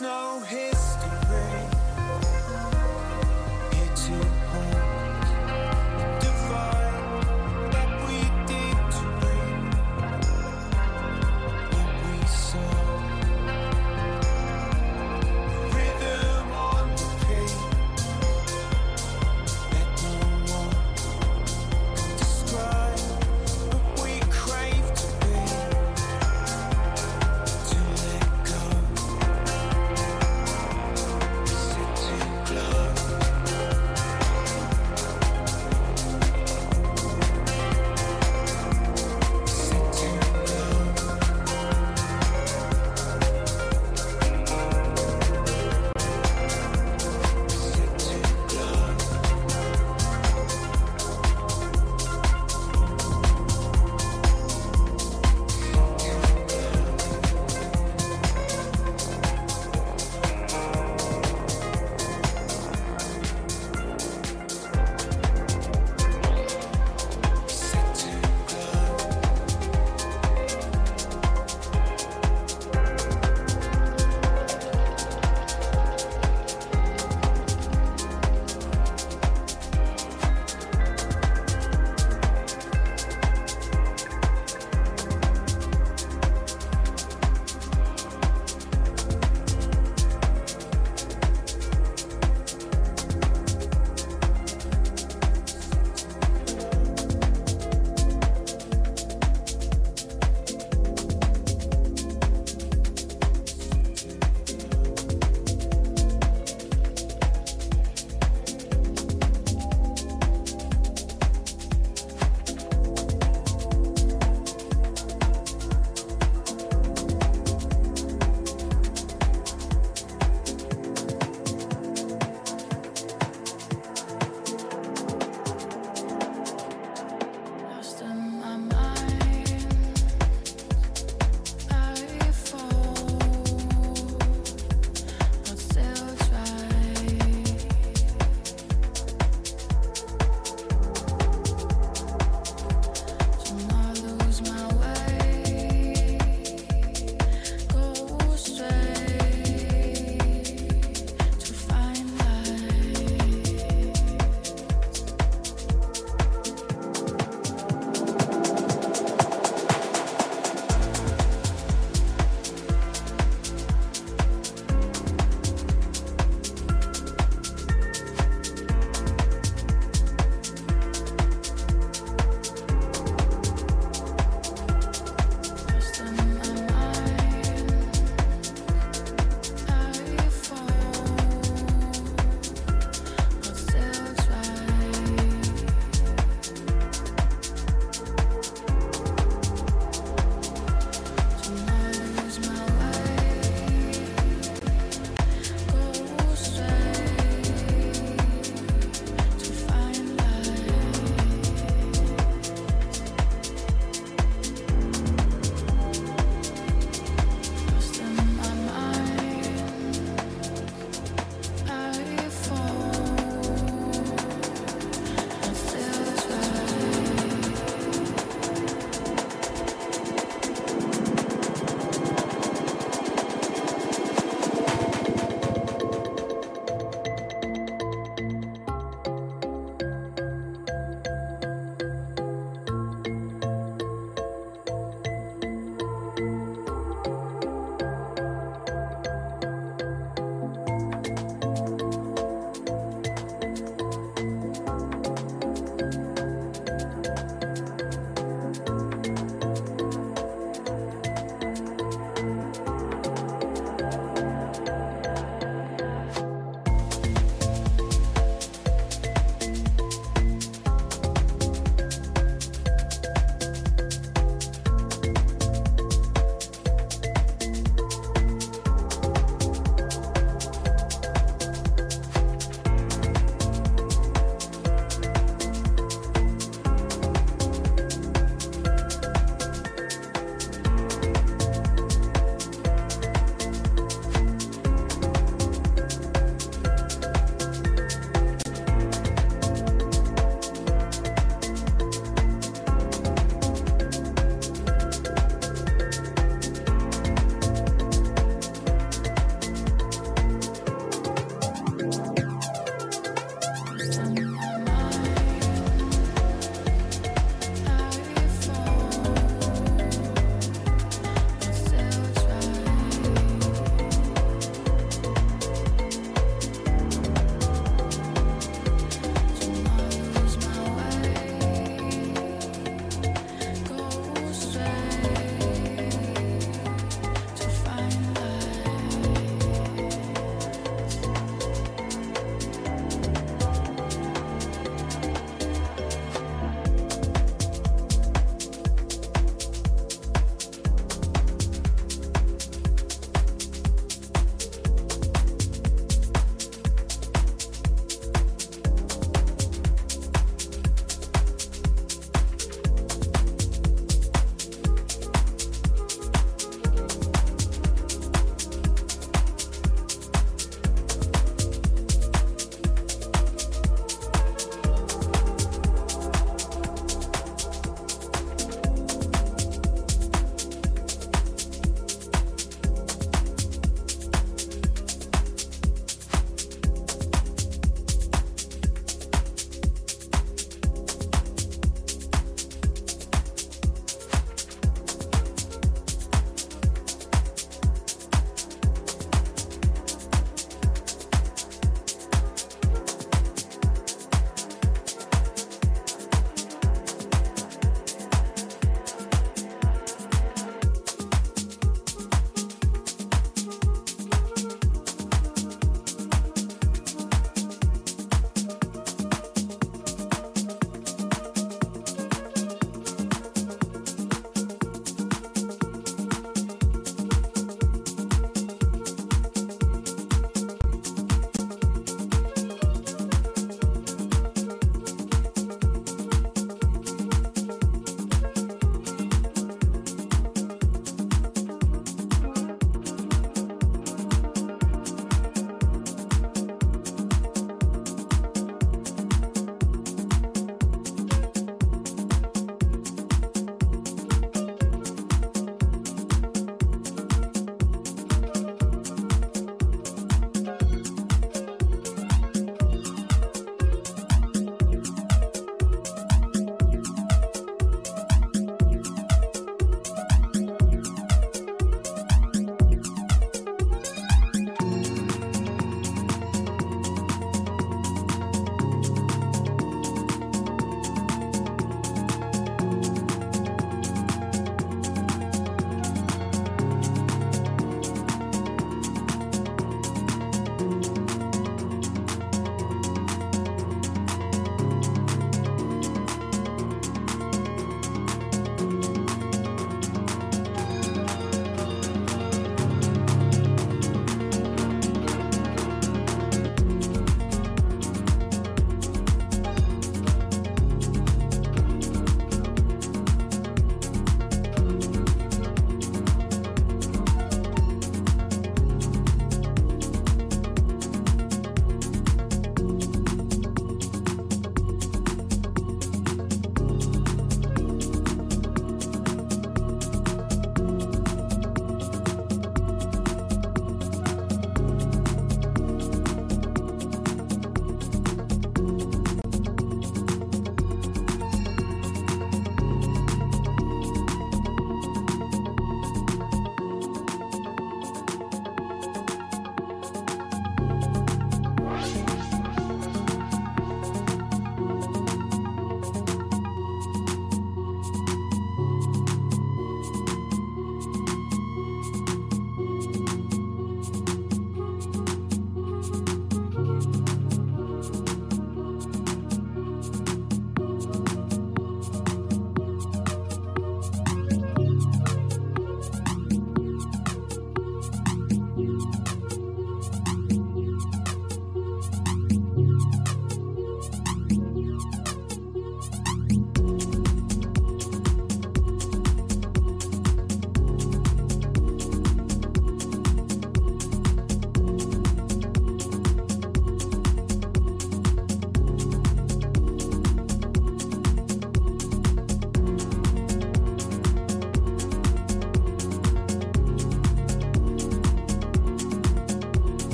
no history